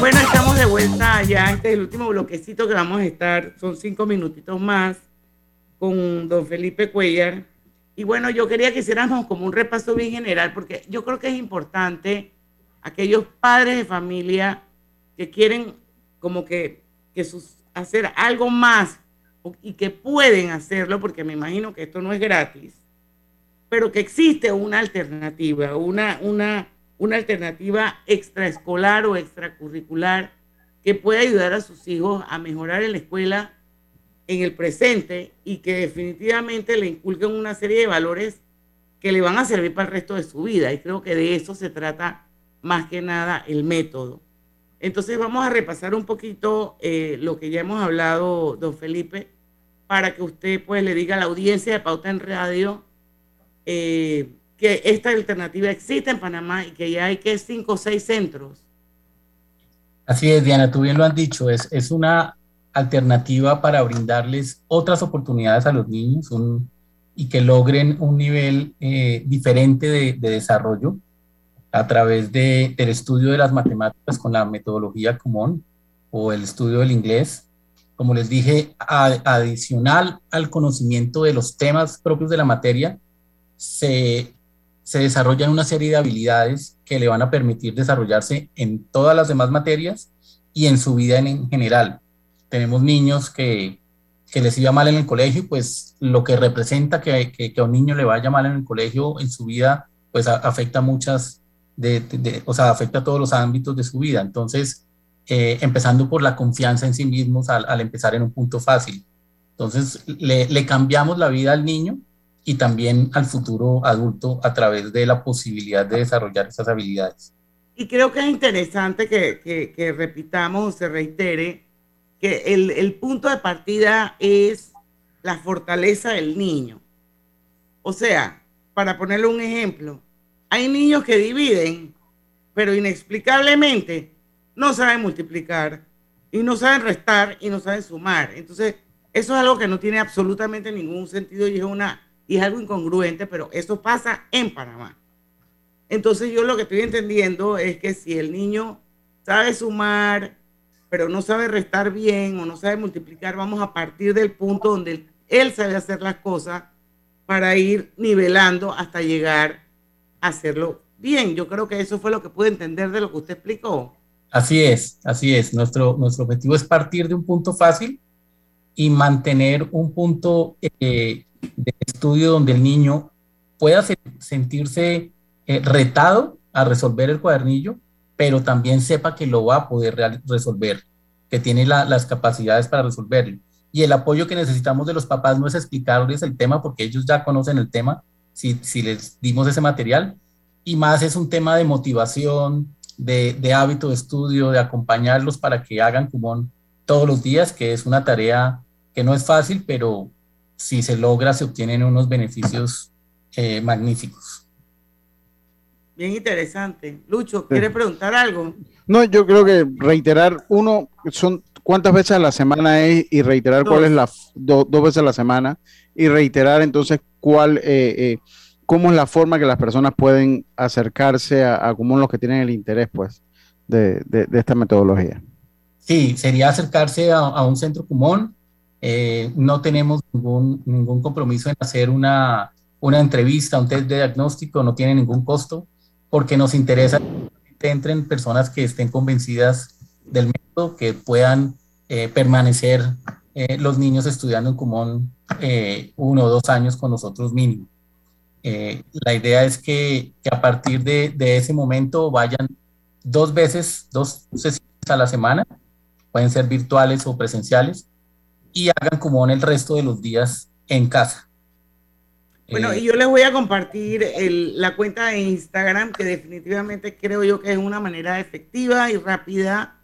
Bueno, estamos de vuelta ya. Este es el último bloquecito que vamos a estar. Son cinco minutitos más con don Felipe Cuellar. Y bueno, yo quería que hiciéramos como un repaso bien general, porque yo creo que es importante aquellos padres de familia que quieren como que, que sus, hacer algo más y que pueden hacerlo, porque me imagino que esto no es gratis, pero que existe una alternativa, una, una, una alternativa extraescolar o extracurricular que puede ayudar a sus hijos a mejorar en la escuela en el presente y que definitivamente le inculquen una serie de valores que le van a servir para el resto de su vida. Y creo que de eso se trata más que nada el método. Entonces vamos a repasar un poquito eh, lo que ya hemos hablado, don Felipe, para que usted pues le diga a la audiencia de Pauta en Radio eh, que esta alternativa existe en Panamá y que ya hay que cinco o seis centros. Así es, Diana, tú bien lo has dicho, es, es una alternativa para brindarles otras oportunidades a los niños y que logren un nivel eh, diferente de, de desarrollo a través de, del estudio de las matemáticas con la metodología común o el estudio del inglés. Como les dije, adicional al conocimiento de los temas propios de la materia, se, se desarrollan una serie de habilidades que le van a permitir desarrollarse en todas las demás materias y en su vida en, general. Tenemos niños que, que les iba mal en el colegio, pues lo que representa que, que, a un niño le vaya mal en el colegio en su vida, pues afecta muchas de, o sea, afecta a todos los ámbitos de su vida. Entonces, eh, empezando por la confianza en sí mismos al, empezar en un punto fácil. Entonces, le, cambiamos la vida al niño y también al futuro adulto a través de la posibilidad de desarrollar esas habilidades. Y creo que es interesante que, que, que repitamos, se reitere, que el, el punto de partida es la fortaleza del niño. O sea, para ponerle un ejemplo, hay niños que dividen, pero inexplicablemente no saben multiplicar y no saben restar y no saben sumar. Entonces, eso es algo que no tiene absolutamente ningún sentido y es, una, y es algo incongruente, pero eso pasa en Panamá. Entonces, yo lo que estoy entendiendo es que si el niño sabe sumar, pero no sabe restar bien o no sabe multiplicar, vamos a partir del punto donde él sabe hacer las cosas para ir nivelando hasta llegar hacerlo bien. Yo creo que eso fue lo que pude entender de lo que usted explicó. Así es, así es. Nuestro, nuestro objetivo es partir de un punto fácil y mantener un punto eh, de estudio donde el niño pueda sentirse eh, retado a resolver el cuadernillo, pero también sepa que lo va a poder resolver, que tiene las capacidades para resolverlo. Y el apoyo que necesitamos de los papás no es explicarles el tema porque ellos ya conocen el tema, si, si les dimos ese material, y más es un tema de motivación, de, de, hábito de estudio, de acompañarlos para que hagan Kumon todos los días, que es una tarea que no es fácil, pero si se logra se obtienen unos beneficios eh, magníficos. Bien interesante. Lucho, ¿quiere preguntar algo? No, yo creo que reiterar, uno, son cuántas veces a la semana es y reiterar cuál es la, dos veces a la semana y reiterar entonces cuál, eh, eh, cómo es la forma que las personas pueden acercarse a, a los que tienen el interés, pues, de, esta metodología. Sí, sería acercarse a, un centro común. Eh, no tenemos ningún, ningún compromiso en hacer una, una entrevista, un test de diagnóstico, no tiene ningún costo, porque nos interesa que entren personas que estén convencidas del método, que puedan permanecer los niños estudiando en común eh, uno o dos años con nosotros mínimo. Eh, la idea es que, que a partir de, de, ese momento vayan dos veces, dos sesiones a la semana, pueden ser virtuales o presenciales, y hagan como en el resto de los días en casa. Bueno, Eh, y yo les voy a compartir el- la cuenta de Instagram, que definitivamente creo yo que es una manera efectiva y rápida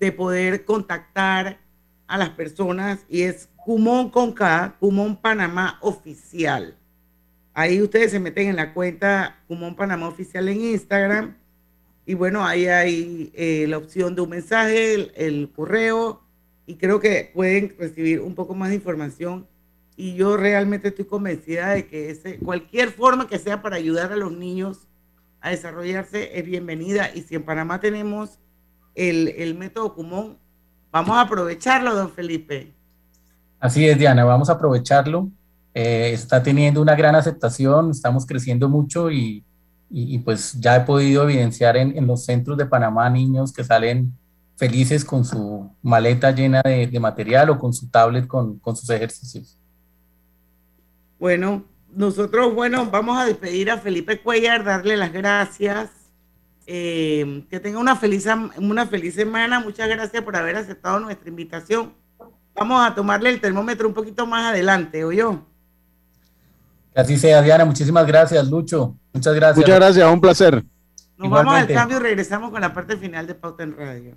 de poder contactar a las personas, y es Cumón con K, Cumón Panamá Oficial. Ahí ustedes se meten en la cuenta Cumón Panamá Oficial en Instagram, y bueno, ahí hay eh, la opción de un mensaje, el, correo, y creo que pueden recibir un poco más de información y yo realmente estoy convencida de que cualquier forma que sea para ayudar a los niños a desarrollarse es bienvenida. Y si en Panamá tenemos el, el método común, vamos a aprovecharlo, don Felipe. Así es, Diana, vamos a aprovecharlo. Eh, está teniendo una gran aceptación, estamos creciendo mucho y, y- y, pues ya he podido evidenciar en, en los centros de Panamá niños que salen felices con su maleta llena de, de material o con su tablet con, con sus ejercicios. Bueno, nosotros, bueno, vamos a despedir a Felipe Cuellar, darle las gracias. Eh, que tenga una feliz, una feliz semana. Muchas gracias por haber aceptado nuestra invitación. Vamos a tomarle el termómetro un poquito más adelante, ¿o yo? Que así sea, Diana. Muchísimas gracias, Lucho. Muchas gracias. Muchas gracias, un placer. Nos vamos al cambio y regresamos con la parte final de Pauta en Radio.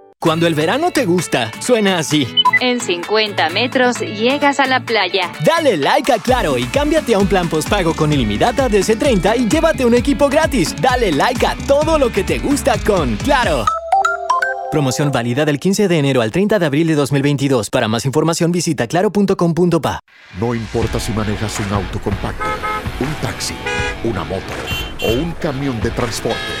Cuando el verano te gusta, suena así. En 50 metros llegas a la playa. Dale like a Claro y cámbiate a un plan postpago con ilimitada de C30 y llévate un equipo gratis. Dale like a todo lo que te gusta con Claro. Promoción válida del 15 de enero al 30 de abril de 2022. Para más información visita claro.com.pa. No importa si manejas un auto compacto, un taxi, una moto o un camión de transporte.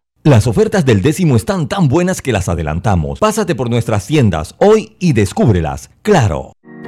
Las ofertas del décimo están tan buenas que las adelantamos. Pásate por nuestras tiendas hoy y descúbrelas. Claro.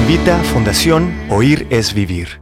Invita Fundación Oír es Vivir.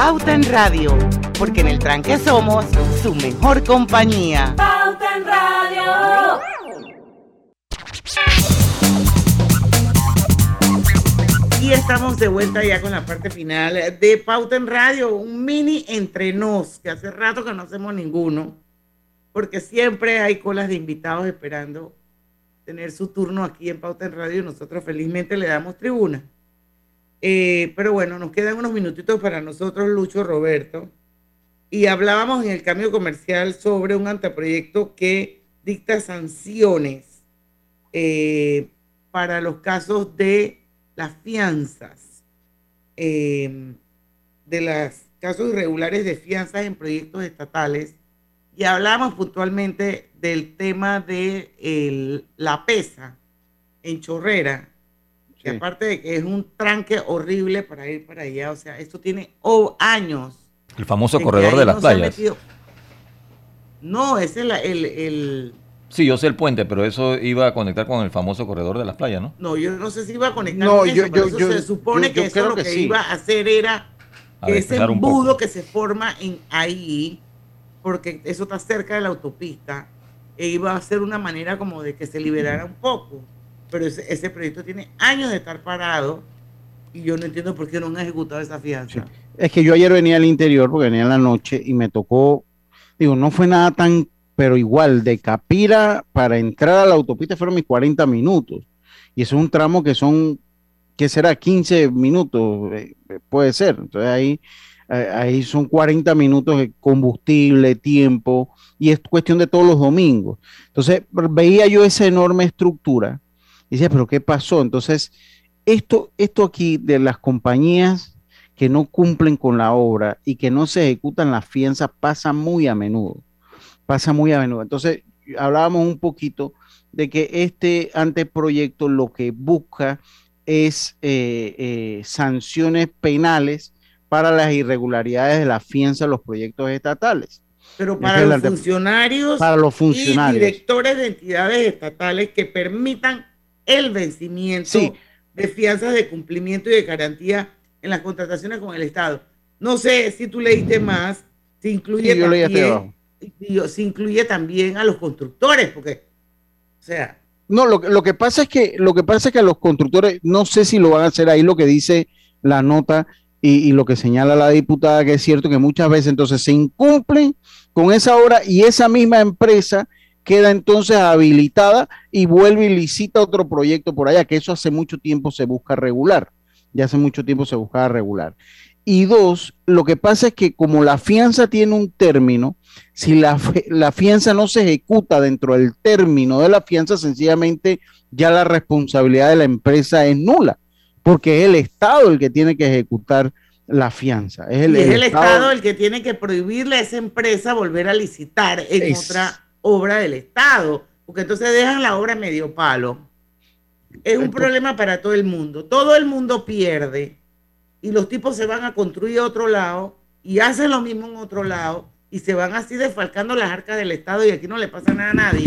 Pauta en Radio, porque en el tranque somos su mejor compañía. Pauta en Radio. Y estamos de vuelta ya con la parte final de Pauta en Radio, un mini entre nos, que hace rato que no hacemos ninguno, porque siempre hay colas de invitados esperando tener su turno aquí en Pauta en Radio y nosotros felizmente le damos tribuna. Eh, pero bueno, nos quedan unos minutitos para nosotros, Lucho Roberto. Y hablábamos en el cambio comercial sobre un anteproyecto que dicta sanciones eh, para los casos de las fianzas, eh, de los casos irregulares de fianzas en proyectos estatales. Y hablábamos puntualmente del tema de la pesa en Chorrera, que aparte de que es un tranque horrible para ir para allá, o sea, esto tiene años. El famoso corredor de las playas. No, es el, el, Sí, yo sé el puente, pero eso iba a conectar con el famoso corredor de las playas, ¿no? No, yo no sé si iba a conectar no, con yo, eso, yo, se supone que eso lo que, iba a hacer era que ese embudo que se forma en ahí, porque eso está cerca de la autopista, e iba a ser una manera como de que se liberara un poco pero ese, proyecto tiene años de estar parado y yo no entiendo por qué no han ejecutado esa fianza. Es que yo ayer venía al interior, porque venía en la noche y me tocó, digo, no fue nada tan, pero igual, de Capira para entrar a la autopista fueron mis 40 minutos. Y eso es un tramo que son, ¿qué será? 15 minutos, eh, puede ser. Entonces ahí, eh, ahí son 40 minutos de combustible, tiempo, y es cuestión de todos los domingos. Entonces veía yo esa enorme estructura decía, pero ¿qué pasó? Entonces, esto, esto aquí de las compañías que no cumplen con la obra y que no se ejecutan las fianzas pasa muy a menudo. Pasa muy a menudo. Entonces, hablábamos un poquito de que este anteproyecto lo que busca es eh, eh, sanciones penales para las irregularidades de la fianza de los proyectos estatales. Pero para los funcionarios, para los funcionarios y directores de entidades estatales que permitan el vencimiento de fianzas de cumplimiento y de garantía en las contrataciones con el Estado. No sé si tú leíste más, se incluye, también, se incluye también a los constructores, porque, o sea... No, lo, lo, que pasa es que lo que pasa es que a los constructores, no sé si lo van a hacer ahí lo que dice la nota y, y, lo que señala la diputada, que es cierto que muchas veces entonces se incumplen con esa obra y esa misma empresa queda entonces habilitada y vuelve y licita otro proyecto por allá, que eso hace mucho tiempo se busca regular, ya hace mucho tiempo se buscaba regular. Y dos, lo que pasa es que como la fianza tiene un término, si la, la fianza no se ejecuta dentro del término de la fianza, sencillamente ya la responsabilidad de la empresa es nula, porque es el Estado el que tiene que ejecutar la fianza. Es el, es el Estado, el que tiene que prohibirle a esa empresa volver a licitar en otra obra del Estado, porque entonces dejan la obra medio palo. Es un problema para todo el mundo. Todo el mundo pierde y los tipos se van a construir a otro lado y hacen lo mismo en otro lado y se van así desfalcando las arcas del Estado y aquí no le pasa nada a nadie.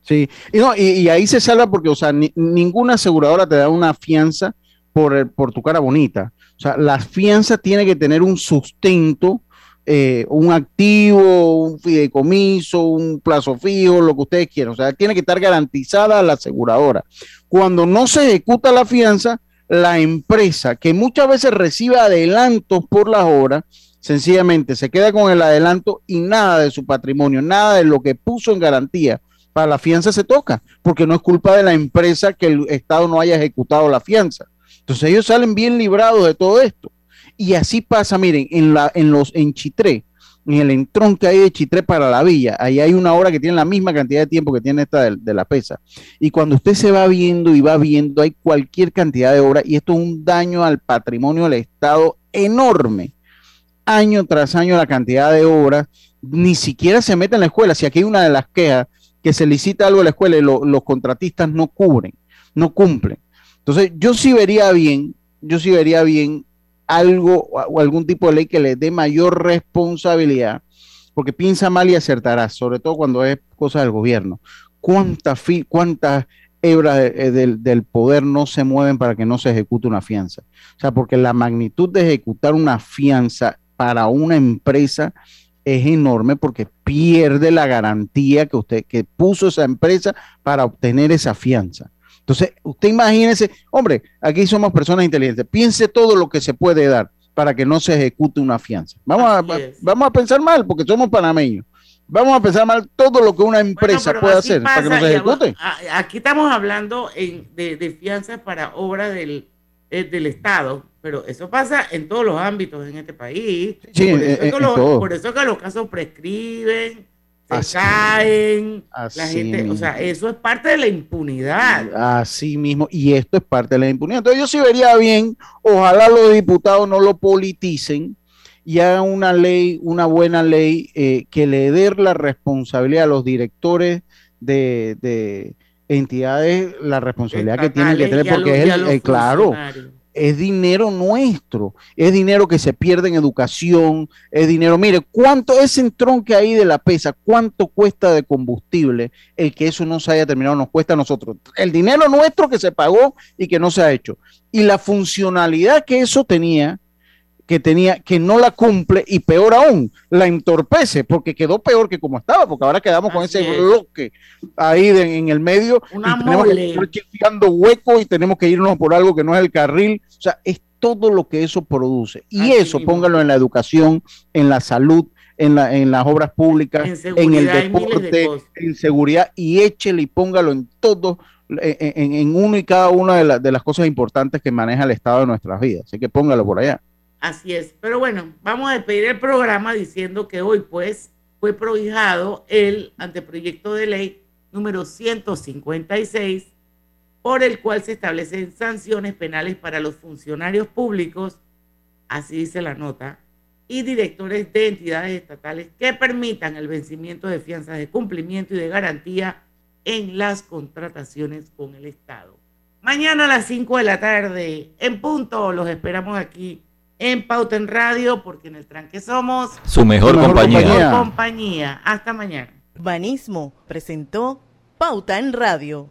Sí, y, no, y, ahí se salva porque, o sea, ninguna aseguradora te da una fianza por, por tu cara bonita. O sea, la fianza tiene que tener un sustento eh, un activo, un fideicomiso, un plazo fijo, lo que ustedes quieran. O sea, tiene que estar garantizada la aseguradora. Cuando no se ejecuta la fianza, la empresa que muchas veces recibe adelantos por las horas, sencillamente se queda con el adelanto y nada de su patrimonio, nada de lo que puso en garantía para la fianza se toca, porque no es culpa de la empresa que el Estado no haya ejecutado la fianza. Entonces ellos salen bien librados de todo esto. Y así pasa, miren, en, la, en los en Chitré, en el entrón que hay de Chitré para la villa, ahí hay una hora que tiene la misma cantidad de tiempo que tiene esta de, la pesa. Y cuando usted se va viendo y va viendo, hay cualquier cantidad de horas, y esto es un daño al patrimonio del Estado enorme. Año tras año la cantidad de horas, ni siquiera se mete en la escuela. Si aquí hay una de las quejas que se licita algo en la escuela y los contratistas no cubren, no cumplen. Entonces, yo sí vería bien, yo sí vería bien algo o algún tipo de ley que le dé mayor responsabilidad, porque piensa mal y acertará, sobre todo cuando es cosa del gobierno. ¿Cuántas cuántas hebras eh, del, poder no se mueven para que no se ejecute una fianza? O sea, porque la magnitud de ejecutar una fianza para una empresa es enorme porque pierde la garantía que usted que puso esa empresa para obtener esa fianza. Entonces, usted imagínese, hombre, aquí somos personas inteligentes, piense todo lo que se puede dar para que no se ejecute una fianza. Vamos, a, vamos a pensar mal porque somos panameños. Vamos a pensar mal todo lo que una empresa puede hacer para que no se ejecute. Aquí estamos hablando de, de fianzas para obra del, eh, del Estado, pero eso pasa en todos los ámbitos en este país. Sí, por, eso que los, por, eso que los, casos prescriben, se caen, la gente, o sea, eso es parte de la impunidad. Así mismo, y esto es parte de la impunidad. Entonces yo sí vería bien, ojalá los diputados no lo politicen y hagan una ley, una buena ley eh, que le dé la responsabilidad a los directores de, entidades, la responsabilidad que tienen que tener, porque es el, eh, claro, es dinero nuestro, es dinero que se pierde en educación, es dinero, mire, ¿cuánto ese entronque ahí de la pesa, cuánto cuesta de combustible el que eso no se haya terminado, nos cuesta a nosotros? El dinero nuestro que se pagó y que no se ha hecho. Y la funcionalidad que eso tenía, que tenía, que no la cumple y peor aún, la entorpece porque quedó peor que como estaba, porque ahora quedamos con ese bloque ahí en el medio Una y tenemos que estar hueco y tenemos que irnos por algo que no es el carril, o sea, es todo lo que eso produce. Y eso póngalo en la educación, en la salud, en, la, en las obras públicas, en, el deporte, en seguridad y échele y póngalo en todo en, en, uno y cada una de, de las cosas importantes que maneja el Estado de nuestras vidas. Así que póngalo por allá. Así es. Pero bueno, vamos a despedir el programa diciendo que hoy pues fue prohijado el anteproyecto de ley número 156 por el cual se establecen sanciones penales para los funcionarios públicos, así dice la nota, y directores de entidades estatales que permitan el vencimiento de fianzas de cumplimiento y de garantía en las contrataciones con el Estado. Mañana a las 5 de la tarde, en punto, los esperamos aquí en Pauta en Radio, porque en el tranque somos su mejor, compañía. compañía. Hasta mañana. Urbanismo presentó Pauta en Radio.